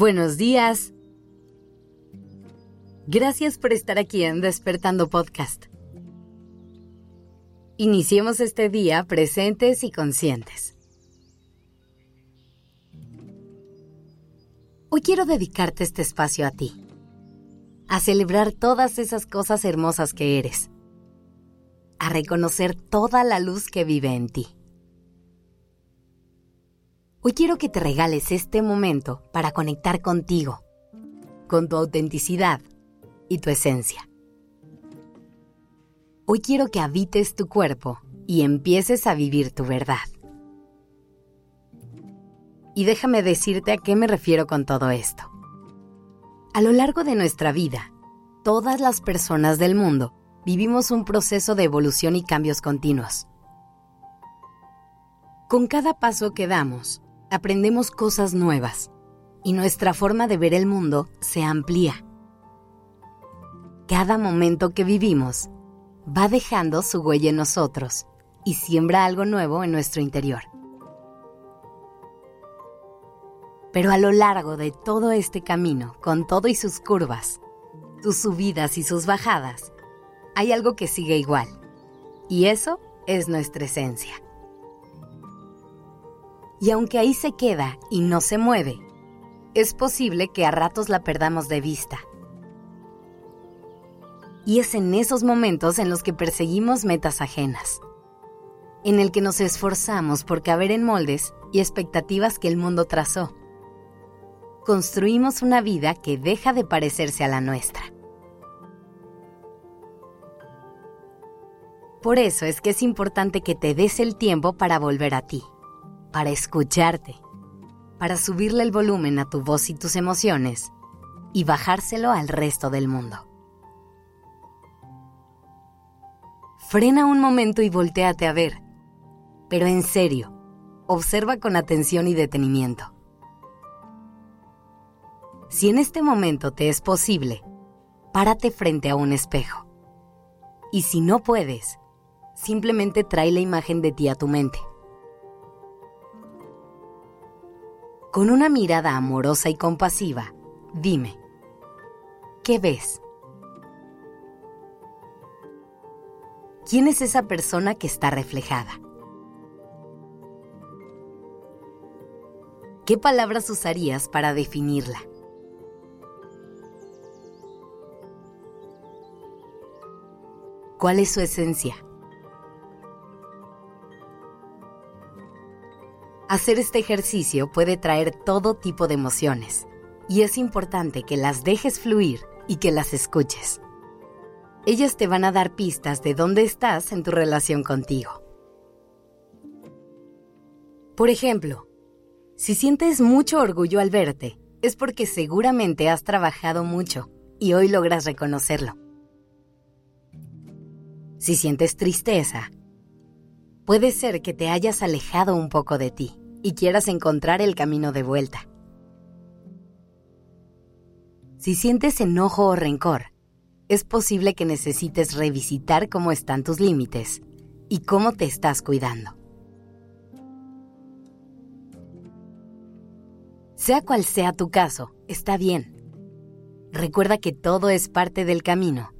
Buenos días. Gracias por estar aquí en Despertando Podcast. Iniciemos este día presentes y conscientes. Hoy quiero dedicarte este espacio a ti, a celebrar todas esas cosas hermosas que eres, a reconocer toda la luz que vive en ti. Hoy quiero que te regales este momento para conectar contigo, con tu autenticidad y tu esencia. Hoy quiero que habites tu cuerpo y empieces a vivir tu verdad. Y déjame decirte a qué me refiero con todo esto. A lo largo de nuestra vida, todas las personas del mundo vivimos un proceso de evolución y cambios continuos. Con cada paso que damos, aprendemos cosas nuevas y nuestra forma de ver el mundo se amplía. Cada momento que vivimos va dejando su huella en nosotros y siembra algo nuevo en nuestro interior. Pero a lo largo de todo este camino, con todo y sus curvas, sus subidas y sus bajadas, hay algo que sigue igual. Y eso es nuestra esencia y aunque ahí se queda y no se mueve, es posible que a ratos la perdamos de vista. Y es en esos momentos en los que perseguimos metas ajenas, en el que nos esforzamos por caber en moldes y expectativas que el mundo trazó. Construimos una vida que deja de parecerse a la nuestra. Por eso es que es importante que te des el tiempo para volver a ti para escucharte, para subirle el volumen a tu voz y tus emociones y bajárselo al resto del mundo. Frena un momento y volteate a ver, pero en serio, observa con atención y detenimiento. Si en este momento te es posible, párate frente a un espejo. Y si no puedes, simplemente trae la imagen de ti a tu mente. Con una mirada amorosa y compasiva, dime, ¿qué ves? ¿Quién es esa persona que está reflejada? ¿Qué palabras usarías para definirla? ¿Cuál es su esencia? Hacer este ejercicio puede traer todo tipo de emociones y es importante que las dejes fluir y que las escuches. Ellas te van a dar pistas de dónde estás en tu relación contigo. Por ejemplo, si sientes mucho orgullo al verte, es porque seguramente has trabajado mucho y hoy logras reconocerlo. Si sientes tristeza, puede ser que te hayas alejado un poco de ti y quieras encontrar el camino de vuelta. Si sientes enojo o rencor, es posible que necesites revisitar cómo están tus límites y cómo te estás cuidando. Sea cual sea tu caso, está bien. Recuerda que todo es parte del camino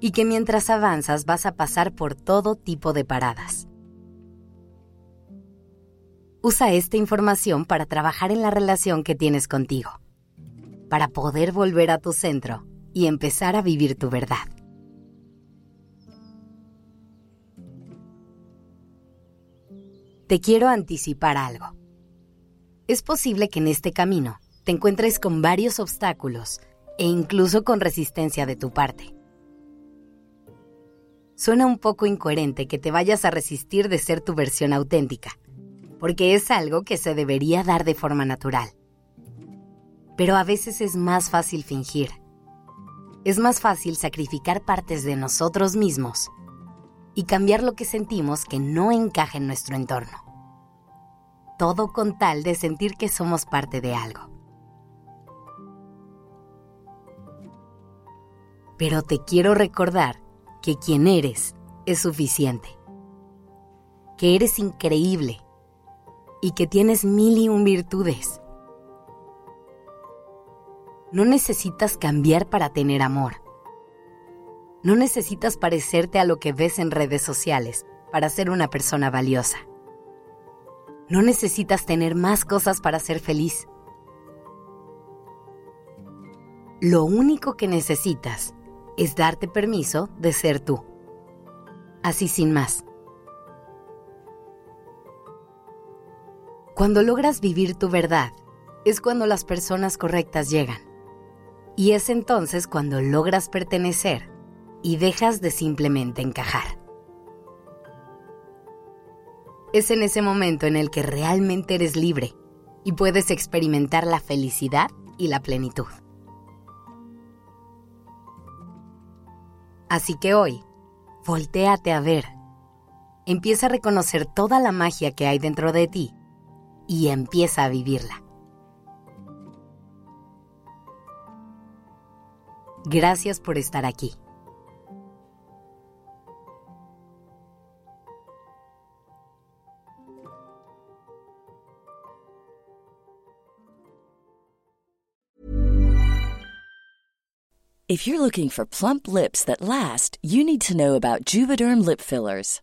y que mientras avanzas vas a pasar por todo tipo de paradas. Usa esta información para trabajar en la relación que tienes contigo, para poder volver a tu centro y empezar a vivir tu verdad. Te quiero anticipar algo. Es posible que en este camino te encuentres con varios obstáculos e incluso con resistencia de tu parte. Suena un poco incoherente que te vayas a resistir de ser tu versión auténtica porque es algo que se debería dar de forma natural. Pero a veces es más fácil fingir. Es más fácil sacrificar partes de nosotros mismos y cambiar lo que sentimos que no encaja en nuestro entorno. Todo con tal de sentir que somos parte de algo. Pero te quiero recordar que quien eres es suficiente. Que eres increíble y que tienes mil y un virtudes. No necesitas cambiar para tener amor. No necesitas parecerte a lo que ves en redes sociales para ser una persona valiosa. No necesitas tener más cosas para ser feliz. Lo único que necesitas es darte permiso de ser tú. Así sin más. Cuando logras vivir tu verdad, es cuando las personas correctas llegan. Y es entonces cuando logras pertenecer y dejas de simplemente encajar. Es en ese momento en el que realmente eres libre y puedes experimentar la felicidad y la plenitud. Así que hoy, voltéate a ver. Empieza a reconocer toda la magia que hay dentro de ti y empieza a vivirla. Gracias por estar aquí. If you're looking for plump lips that last, you need to know about Juvederm lip fillers.